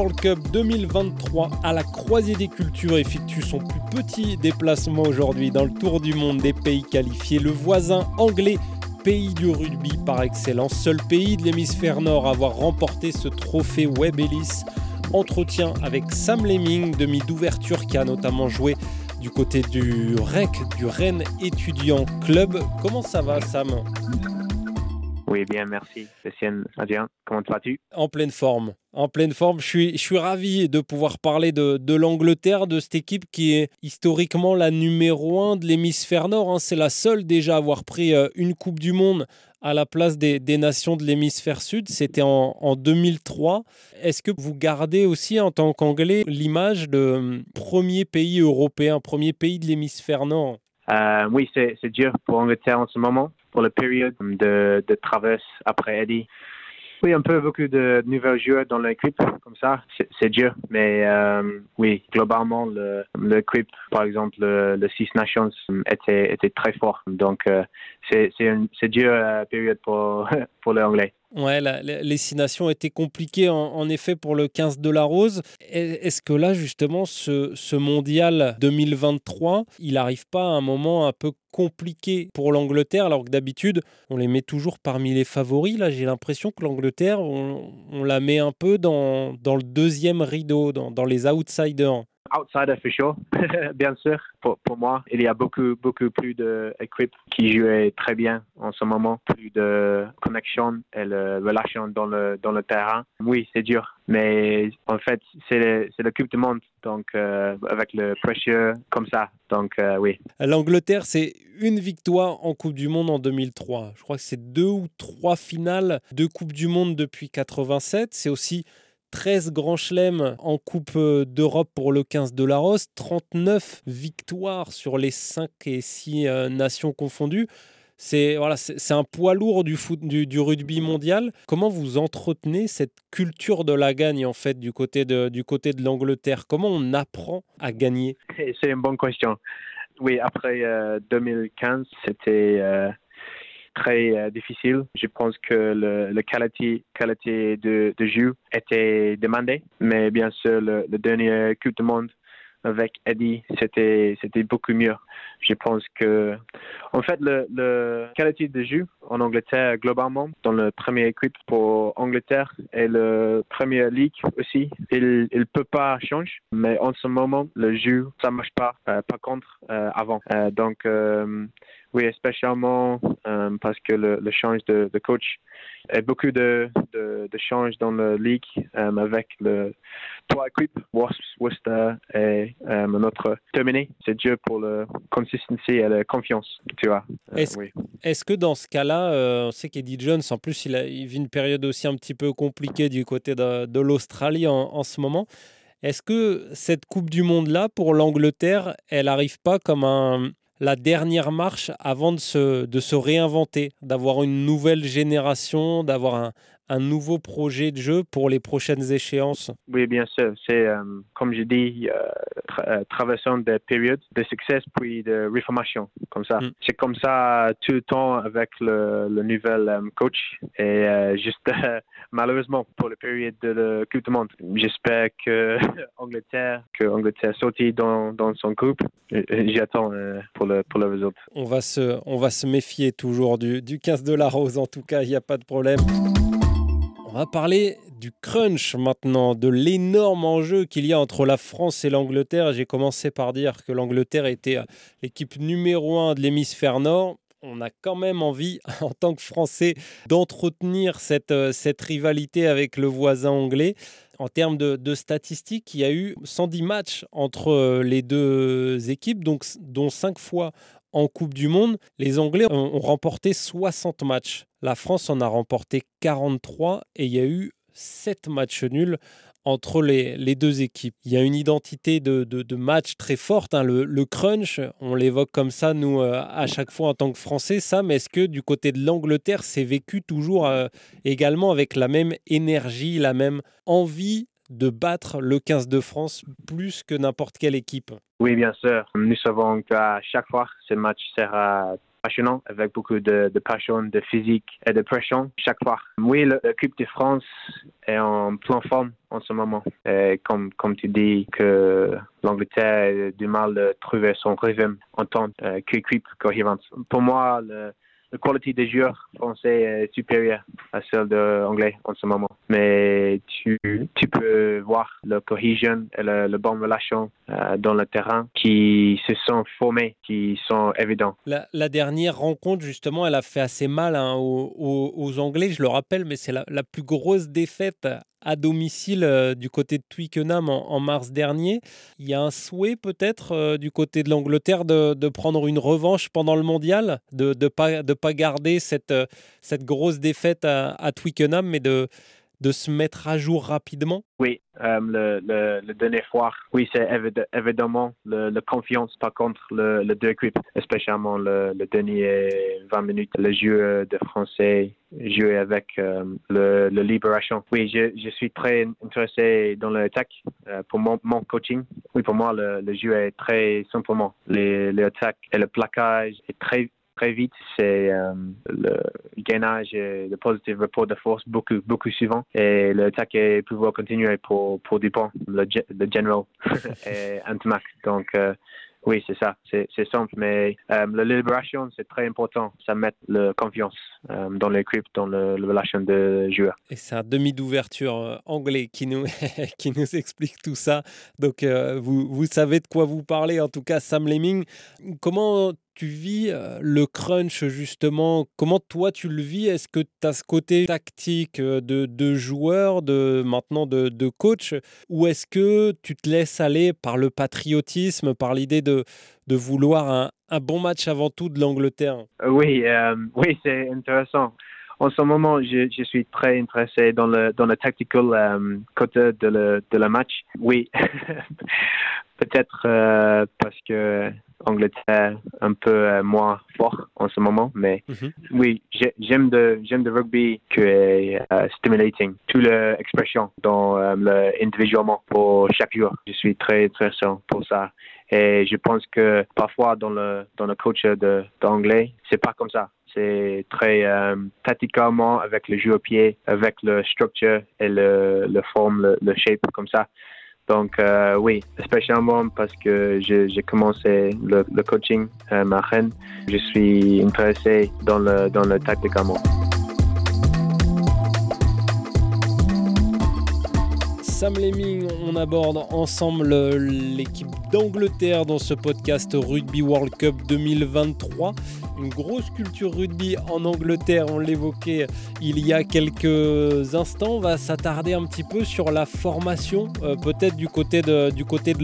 World Cup 2023 à la croisée des cultures effectue son plus petit déplacement aujourd'hui dans le tour du monde des pays qualifiés. Le voisin anglais pays du rugby par excellence, seul pays de l'hémisphère nord à avoir remporté ce trophée Webb Ellis. Entretien avec Sam Lemming, demi d'ouverture qui a notamment joué du côté du REC, du Rennes Étudiant Club. Comment ça va Sam? Oui, bien, merci. Adrien, comment vas-tu? En pleine forme. En pleine forme. Je suis, je suis ravi de pouvoir parler de, de l'Angleterre, de cette équipe qui est historiquement la numéro un de l'hémisphère nord. Hein. C'est la seule déjà à avoir pris euh, une Coupe du Monde à la place des, des nations de l'hémisphère sud. C'était en, en, 2003. Est-ce que vous gardez aussi en tant qu'Anglais l'image de euh, premier pays européen, premier pays de l'hémisphère nord? Euh, Oui, c'est dur pour l'Angleterre en ce moment pour la période de, de traverse après Eddie. Oui, un peu beaucoup de nouveaux joueurs dans l'équipe, comme ça, c'est dur. Mais euh, oui, globalement, l'équipe, par exemple, le, Six Nations, était, était très fort. Donc, euh, c'est une dur euh, période pour, pour l'anglais. Ouais, les six nations étaient compliquées en, effet pour le 15 de la Rose. Est-ce que là, justement, ce, ce mondial 2023, il n'arrive pas à un moment un peu compliqué pour l'Angleterre, alors que d'habitude, on les met toujours parmi les favoris? Là, j'ai l'impression que l'Angleterre, on, la met un peu dans, dans le deuxième rideau, dans, dans les outsiders outsider for bien sûr. Pour, pour, moi, il y a beaucoup, beaucoup plus d'équipes qui jouent très bien en ce moment, plus de connexion et de relation dans le, dans le terrain. Oui, c'est dur, mais en fait, c'est le Coupe du Monde, donc euh, avec le pressure comme ça. Donc euh, oui. L'Angleterre, c'est une victoire en Coupe du Monde en 2003. Je crois que c'est deux ou trois finales de Coupe du Monde depuis 87. C'est aussi 13 grands chelems en Coupe euh, d'Europe pour le 15 de la Rose, 39 victoires sur les 5 et 6 euh, nations confondues. C'est voilà, un poids lourd du, du, rugby mondial. Comment vous entretenez cette culture de la gagne en fait du côté de, de l'Angleterre? Comment on apprend à gagner? C'est une bonne question. Oui, après 2015, euh, c'était très euh, difficile. Je pense que le, le qualité, de, de jeu était demandé, mais bien sûr, le, le dernier Coupe du Monde avec Eddie, c'était c'était beaucoup mieux. Je pense que, en fait, le, le qualité de jeu en Angleterre globalement, dans le premier équipe pour Angleterre et le premier ligue aussi, il il peut pas changer. Mais en ce moment, le jeu ça marche pas. Euh, par contre, euh, avant. donc oui, spécialement euh, parce que le, le change de, de, coach et beaucoup de, de, de changes dans la ligue euh, avec le trois équipes, Wasps, Worcester et euh, notre terminé. C'est Dieu pour la consistency et la confiance, tu vois. Euh, est-ce, oui. que dans ce cas-là, on sait qu'Eddie Jones, en plus, il, a, il vit une période aussi un petit peu compliquée du côté de, de l'Australie en, en ce moment. Est-ce que cette Coupe du Monde-là, pour l'Angleterre, elle n'arrive pas comme un, la dernière marche avant de se, de se réinventer, d'avoir une nouvelle génération, d'avoir un, un nouveau projet de jeu pour les prochaines échéances? Oui, bien sûr. C'est, euh, comme je dis, euh, euh, traversant des périodes de succès puis de réformation, comme ça. Mm. C'est comme ça tout le temps avec le, le nouvel coach. Et juste malheureusement pour la période de la Coupe du Monde, j'espère que Angleterre, que Angleterre sortit dans, dans son groupe. J'attends pour le pour le résultat. On va se on va se méfier toujours du, du 15 de la Rose. En tout cas, il n'y a pas de problème. On va parler du crunch maintenant, de l'énorme enjeu qu'il y a entre la France et l'Angleterre. J'ai commencé par dire que l'Angleterre était euh, l'équipe numéro un de l'hémisphère nord. On a quand même envie, en tant que Français, d'entretenir cette, euh, cette rivalité avec le voisin anglais. En termes de, statistiques, il y a eu 110 matchs entre euh, les deux équipes, dont 5 fois en Coupe du Monde. Les Anglais ont remporté 60 matchs. La France en a remporté 43 et il y a eu 7 matchs nuls entre les, deux équipes. Il y a une identité de, match très forte. Hein. Le, crunch, on l'évoque comme ça, nous, euh, à chaque fois en tant que Français. Sam, est-ce que du côté de l'Angleterre, c'est vécu toujours euh, également avec la même énergie, la même envie de battre le 15 de France plus que n'importe quelle équipe? Oui, bien sûr. Nous savons qu'à chaque fois, ce match sera passionnant, avec beaucoup de, passion, de physique et de pression chaque fois. Oui, l'équipe de France est en plein forme en ce moment. Et comme, comme tu dis que l'Angleterre a du mal à trouver son rythme en tant qu'équipe cohérente. Pour moi, le, la qualité des joueurs français est supérieure à celle de anglais en ce moment. Mais tu, peux voir la cohésion et la, bonne relation euh, dans le terrain qui se sont formés, qui sont évidents. La, dernière rencontre, justement, elle a fait assez mal hein, aux, Anglais, je le rappelle, mais c'est la plus grosse défaite à domicile euh, du côté de Twickenham en, mars dernier. Il y a un souhait peut-être euh, du côté de l'Angleterre de, prendre une revanche pendant le mondial, de ne pas, de pas garder cette, euh, cette grosse défaite à Twickenham, mais de, de se mettre à jour rapidement? Oui, euh, le, le, le, dernier fois, oui, c'est évidemment la confiance. Par contre, le, le deux équipes, spécialement le, le, dernier 20 minutes, le jeu de français jouer avec euh, le, le, libération. Oui, je, suis très intéressé dans l'attaque euh, pour mon, coaching. Oui, pour moi, le, le jeu est très simplement. Les, les attaques et le plaquage est très très vite, c'est euh, le gainage et le positif report de force beaucoup, beaucoup souvent. Et l'attaque est pouvoir continuer pour, pour Dupont, le, le general et Antimac. Donc, euh, oui, c'est ça. C'est simple, mais euh, la libération, c'est très important. Ça met la confiance euh, dans l'équipe, dans le, la relation de joueurs. Et c'est un demi d'ouverture euh, anglais qui nous, qui nous explique tout ça. Donc, vous, vous savez de quoi vous parlez, en tout cas, Sam Lemming. Comment tu vis le crunch justement? Comment toi tu le vis? Est-ce que tu as ce côté tactique de, de joueur, de maintenant de, coach? Ou est-ce que tu te laisses aller par le patriotisme, par l'idée de, vouloir un, bon match avant tout de l'Angleterre? Oui, oui c'est intéressant. En ce moment, je, suis très intéressé dans le tactical côté de le match. Oui, peut-être parce que Angleterre un peu euh, moins fort en ce moment, mais mhm. oui, j'aime de j'aime de rugby qui est euh, stimulating, toute l'expression dans euh, le individuellement pour chaque jour. Je suis très intéressant pour ça. Et je pense que parfois dans le dans le coach de d'anglais, c'est pas comme ça. C'est très euh, tactiquement avec le jeu au pied, avec le structure et le, le forme, le, le shape comme ça. Donc euh, oui, spécialement parce que j'ai commencé le, coaching à ma reine, je suis intéressé dans le, dans le tactiquement. Sam Lemming, on aborde ensemble l'équipe d'Angleterre dans ce podcast Rugby World Cup 2023 une grosse culture rugby en Angleterre, on l'évoquait il y a quelques instants. On va s'attarder un petit peu sur la formation, euh, peut-être du côté de,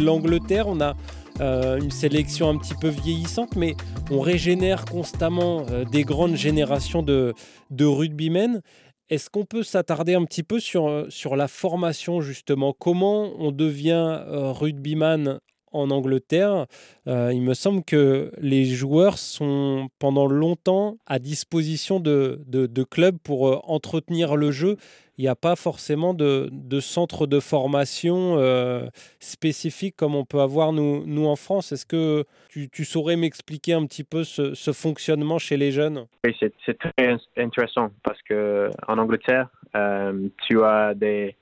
l'Angleterre. On a euh, une sélection un petit peu vieillissante, mais on régénère constamment euh, des grandes générations de, de rugbymen. Est-ce qu'on peut s'attarder un petit peu sur, sur la formation justement? Comment on devient rugbyman en Angleterre, euh, il me semble que les joueurs sont pendant longtemps à disposition de, de, clubs pour euh, entretenir le jeu. Il n'y a pas forcément de, de centre de formation euh, spécifique comme on peut avoir nous, nous en France. Est-ce que tu, tu saurais m'expliquer un petit peu ce, ce, fonctionnement chez les jeunes? Oui, c'est très intéressant parce qu'en Angleterre, tu as des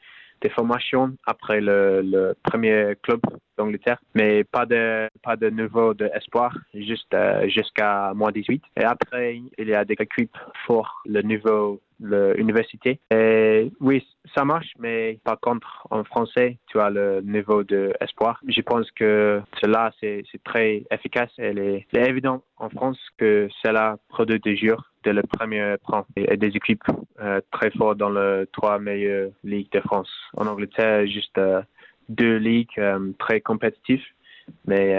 des formations après le, premier club d'Angleterre, mais pas de pas de niveau d'espoir, juste euh, jusqu'à moins 18. Et après, il y a des équipes pour le niveau l'université. Et oui, ça marche, mais par contre, en français, tu as le niveau d'espoir. Je pense que cela, c'est très efficace. Et il est, évident en France que cela produit des jours de le premier plan et des équipes euh, très fortes dans les trois meilleures ligues de France. En Angleterre, juste euh, deux ligues euh, très compétitives, mais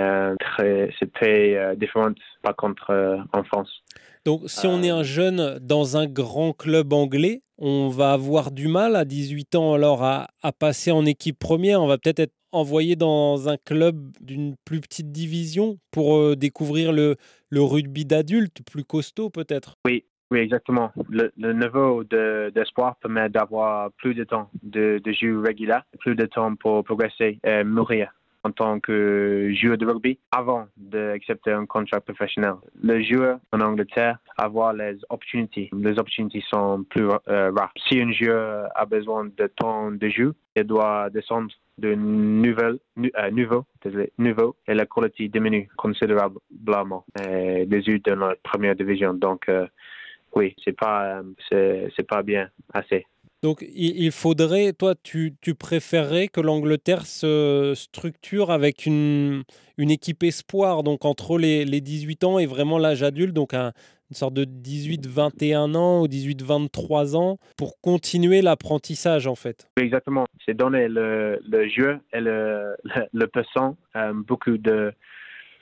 c'est très différent par contre en France. Donc, si on est un jeune dans un grand club anglais, on va avoir du mal à 18 ans alors à, à passer en équipe première. On va peut-être être envoyé dans un club d'une plus petite division pour euh, découvrir le, rugby d'adulte, plus costaud peut-être? Oui, exactement. Le, niveau d'espoir permet d'avoir plus de temps de, de jeu régulier, plus de temps pour progresser et mourir en tant que joueur de rugby avant d'accepter un contrat professionnel. Le joueur en Angleterre avoir les opportunités. Les opportunités sont plus euh, rares. Si un joueur a besoin de temps de jeu, il doit descendre de nouvel, euh, nouveau, nouveau, et la qualité diminue considérablement euh, des dans la première division. Donc, euh, oui, c'est pas, c'est pas bien assez. Donc il faudrait, toi, tu, préférerais que l'Angleterre se structure avec une, équipe espoir, donc entre les, les 18 ans et vraiment l'âge adulte, donc un, une sorte de 18-21 ans ou 18-23 ans pour continuer l'apprentissage en fait? Exactement, c'est donner le, le, jeu et le, le, le passant euh, beaucoup de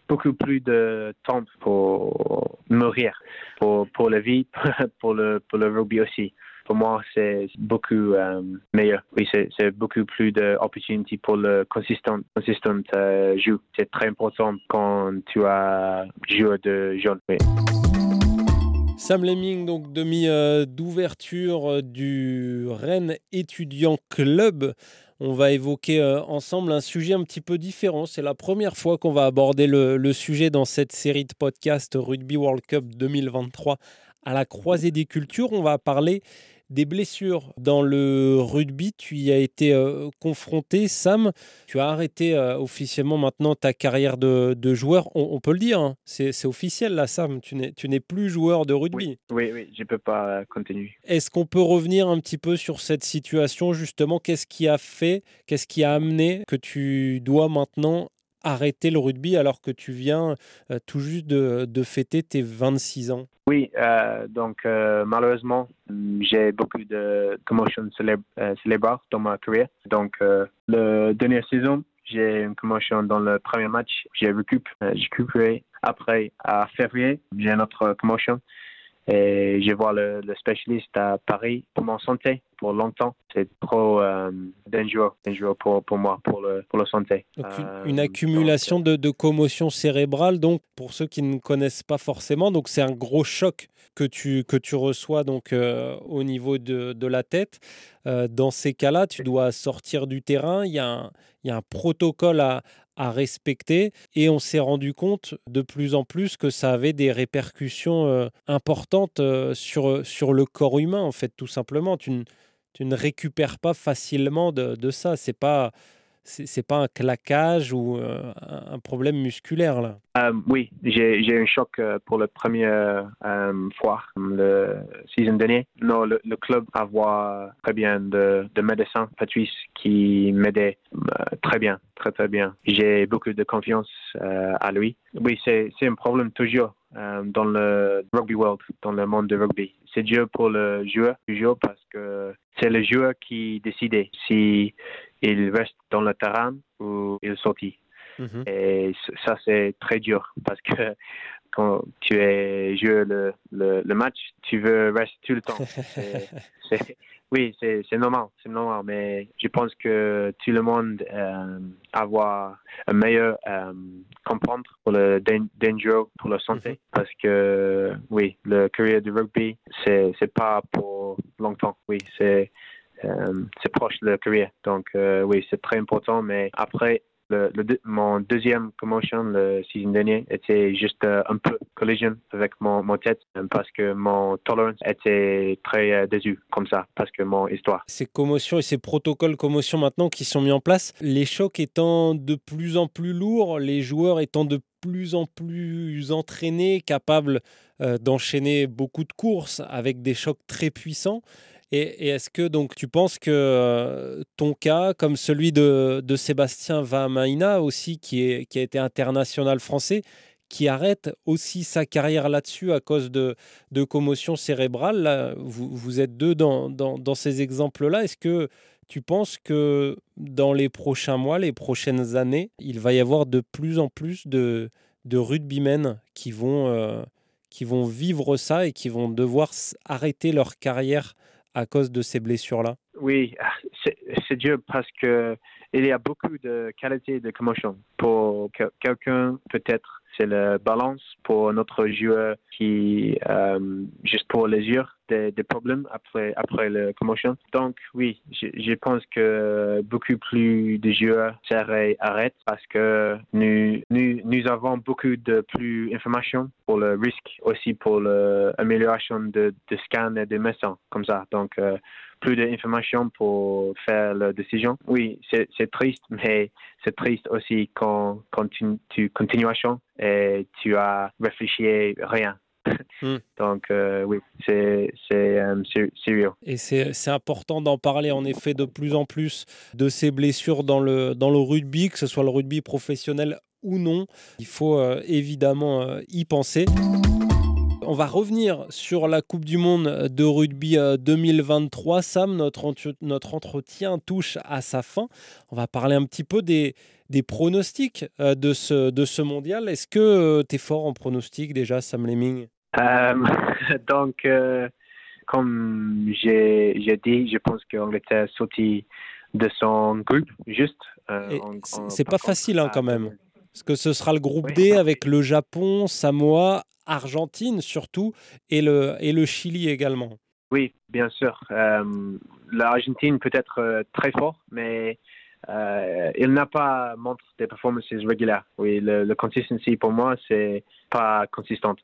beaucoup plus de temps pour mourir, pour, pour la vie, pour le, pour le rugby aussi pour moi, c'est beaucoup euh, meilleur. Oui, c'est beaucoup plus d'opportunités pour le consistant, consistant euh, jeu. C'est très important quand tu as joué de jeune. Oui. Sam Lemming, donc demi euh, d'ouverture du Rennes Étudiant Club. On va évoquer ensemble un sujet un petit peu différent. C'est la première fois qu'on va aborder le, le, sujet dans cette série de podcasts Rugby World Cup 2023 à la croisée des cultures. On va parler des blessures dans le rugby. Tu y as été euh, confronté, Sam. Tu as arrêté euh, officiellement maintenant ta carrière de, joueur. On, peut le dire, hein. c'est officiel là, Sam. Tu n'es plus joueur de rugby. Oui, oui, je ne peux pas euh, continuer. Est-ce qu'on peut revenir un petit peu sur cette situation justement? Qu'est-ce qui a fait, qu'est-ce qui a amené que tu dois maintenant arrêter le rugby alors que tu viens tout juste de, fêter tes 26 ans? Oui, euh, donc euh, malheureusement, j'ai beaucoup de commotions euh, célébrables dans ma carrière. Donc, euh, la dernière saison, j'ai une commotion dans le premier match. J'ai récupéré. Après, à février, j'ai une autre commotion. Et je vois le, le, spécialiste à Paris pour mon santé pour longtemps. C'est trop euh, dangereux, dangereux pour, pour, moi, pour, le, pour la santé. Donc une, euh, accumulation de, de, commotion cérébrale, donc pour ceux qui ne connaissent pas forcément, donc c'est un gros choc que tu, que tu reçois donc euh, au niveau de, de la tête. Euh, dans ces cas-là, tu dois sortir du terrain. Il y a un, il y a un protocole à, à respecter. Et on s'est rendu compte de plus en plus que ça avait des répercussions euh, importantes euh, sur, sur le corps humain, en fait, tout simplement. Tu, ne, tu ne récupères pas facilement de, de ça. C'est pas c'est pas un claquage ou euh, un problème musculaire là? Euh, Oui, j'ai un choc euh, pour la première euh, fois le saison dernier. Non, le, le club avoir très bien de, de médecins, Patrice, qui m'aidait très bien, très très bien. J'ai beaucoup de confiance à lui. Oui, c'est un problème toujours dans le rugby world, dans le monde du rugby. C'est dur pour le joueur, toujours parce que c'est le joueur qui décide si il reste dans le terrain ou il sortit. Mm-hmm. Et ça, c'est très dur parce que quand tu es joué le, le, le, match, tu veux rester tout le temps. c'est, oui, c'est, normal, c'est normal, mais je pense que tout le monde euh, avoir un meilleur euh, comprendre pour le danger pour la santé mm-hmm. parce que oui, le carrière du rugby, c'est, c'est pas pour longtemps. Oui, c'est euh, c'est proche de la carrière. Donc, euh, oui, c'est très important. Mais après, le, mon deuxième commotion le saison dernier était juste euh, un peu collision avec mon, mon tête parce que mon tolérance était très euh, déçu comme ça parce que mon histoire. Ces commotions et ces protocoles commotion maintenant qui sont mis en place, les chocs étant de plus en plus lourds, les joueurs étant de plus en plus entraînés, capables euh, d'enchaîner beaucoup de courses avec des chocs très puissants. Et, est-ce que donc tu penses que euh, ton cas, comme celui de, de Sébastien Vamaina aussi, qui, est, qui a été international français, qui arrête aussi sa carrière là-dessus à cause de, de commotion cérébrale, vous, vous, êtes deux dans, dans, dans ces exemples-là. Est-ce que tu penses que dans les prochains mois, les prochaines années, il va y avoir de plus en plus de, de rugbymen qui vont, euh, qui vont vivre ça et qui vont devoir arrêter leur carrière à cause de ces blessures-là? Oui, c'est dur parce que il y a beaucoup de qualités de commotion. Pour quelqu'un, peut-être, c'est la balance. Pour notre joueur qui, euh, juste pour les yeux, des, problèmes après, après la commotion. Donc oui, je, je pense que beaucoup plus de joueurs seraient arrêtés parce que nous, nous, nous avons beaucoup de plus d'informations pour le risque, aussi pour l'amélioration de, de scan et de médecins, comme ça. Donc, euh, plus d'informations pour faire la décision. Oui, c'est triste, mais c'est triste aussi quand, quand tu, tu continuation et tu as réfléchi rien. Hmm. Donc euh, oui, c'est euh, sérieux. Et c'est important d'en parler en effet de plus en plus de ces blessures dans le, dans le rugby, que ce soit le rugby professionnel ou non. Il faut euh, évidemment y penser. On va revenir sur la Coupe du Monde de rugby 2023. Sam, notre, notre entretien touche à sa fin. On va parler un petit peu des, des pronostics de ce, de ce mondial. Est-ce que tu es fort en pronostics déjà, Sam Lemming? Euh, donc, euh, comme j'ai dit, je pense qu'Angleterre sorti de son groupe, juste. Euh, c'est pas facile hein, quand même. Parce que ce sera le groupe D avec le Japon, Samoa, Argentine surtout, et le, et le Chili également. Oui, bien sûr. L'Argentine peut être très fort, mais il n'a pas montré des performances régulières. Oui, le, le consistency pour moi, c'est pas consistante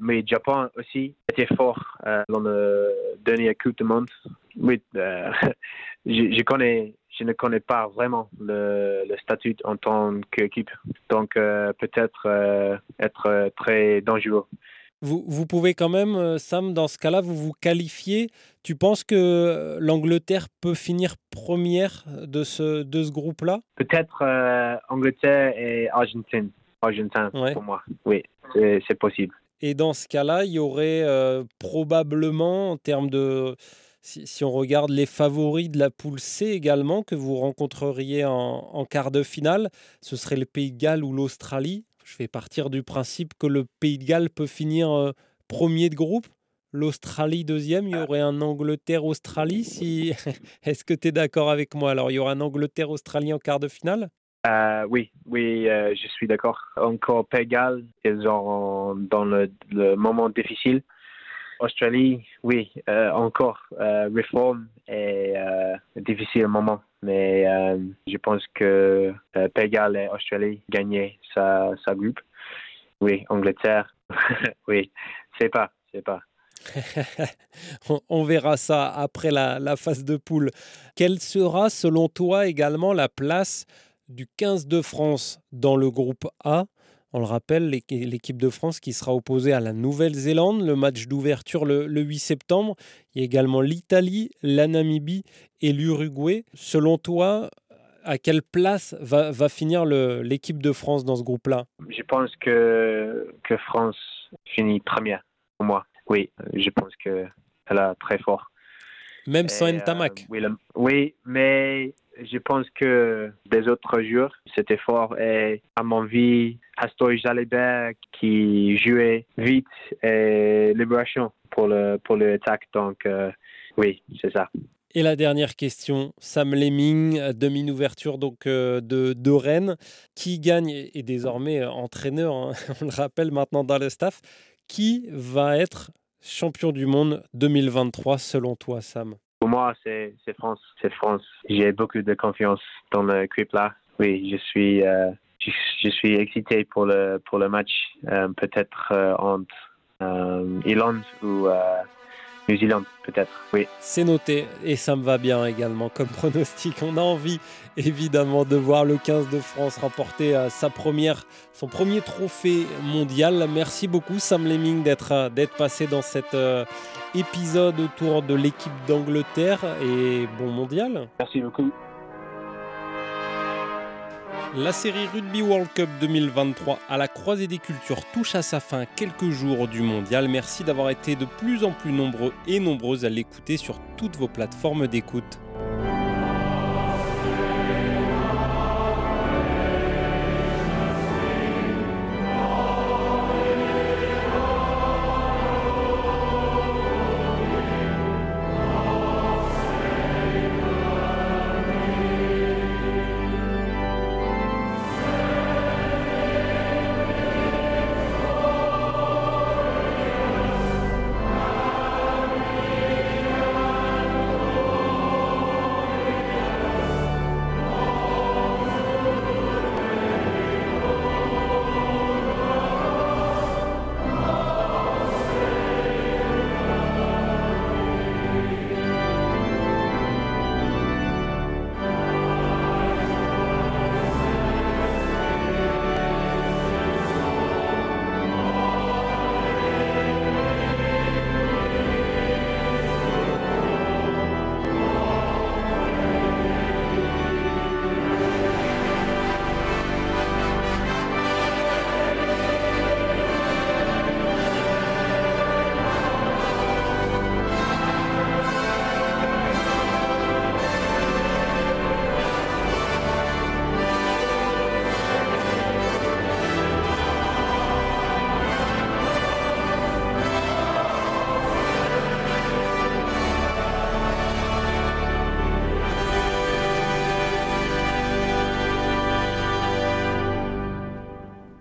mais Japon aussi était fort euh, dans le dernier Coupe du Monde. Oui, euh, je, ne connais pas vraiment le, statut en tant qu'équipe, donc euh, peut-être être très dangereux. Vous, vous, pouvez quand même, Sam, dans ce cas-là, vous vous qualifiez. Tu penses que l'Angleterre peut finir première de ce, de ce groupe-là? Peut-être Angleterre et Argentine. Argentin pour moi. Oui, c'est possible. Et dans ce cas-là, il y aurait euh, probablement, en termes de. Si, on regarde les favoris de la poule C également, que vous rencontreriez en, quart de finale, ce serait le Pays de Galles ou l'Australie. Je vais partir du principe que le Pays de Galles peut finir euh, premier de groupe. L'Australie deuxième, il y aurait un Angleterre-Australie. Si... Est-ce que tu es d'accord avec moi? Alors, il y aura un Angleterre-Australie en quart de finale? Euh, oui, oui, euh, je suis d'accord. Encore Pégal, ils sont dans le, moment difficile. Australie, oui, euh, encore réforme et difficile moment. Mais je pense que Pégal et Australie gagnaient sa, sa groupe. Oui, Angleterre, oui, c'est pas, c'est pas. on verra ça après la, la phase de poule. Quelle sera, selon toi, également la place du 15 de France dans le groupe A? On le rappelle, l'équipe de France qui sera opposée à la Nouvelle-Zélande, le match d'ouverture le, 8 septembre. Il y a également l'Italie, la Namibie et l'Uruguay. Selon toi, à quelle place va, finir l'équipe de France dans ce groupe-là? Je pense que, que France finit première pour moi. Oui, je pense qu'elle a très fort. Même sans Ntamak euh, oui, mais je pense que des autres joueurs, c'était fort. Et à mon avis, Astor Jalibert qui jouait vite et libération pour le pour. Donc euh, oui, c'est ça. Et la dernière question, Sam Lemming, demi-ouverture donc euh, de, de, Rennes, qui gagne et désormais entraîneur, hein, on le rappelle maintenant dans le staff, qui va être champion du monde 2023 selon toi, Sam? Pour moi, c'est France. C'est France. J'ai beaucoup de confiance dans clip là. Oui, je suis, euh, je, suis excité pour le, pour le match. Euh, peut-être euh, entre Irlande ou Peut-être, oui. C'est noté et ça me va bien également comme pronostic. On a envie évidemment de voir le 15 de France remporter euh, sa première, son premier trophée mondial. Merci beaucoup Sam Lemming d'être euh, passé dans cet euh, épisode autour de l'équipe d'Angleterre et bon mondial. Merci beaucoup. La série Rugby World Cup 2023 à la croisée des cultures touche à sa fin quelques jours du mondial. Merci d'avoir été de plus en plus nombreux et nombreuses à l'écouter sur toutes vos plateformes d'écoute.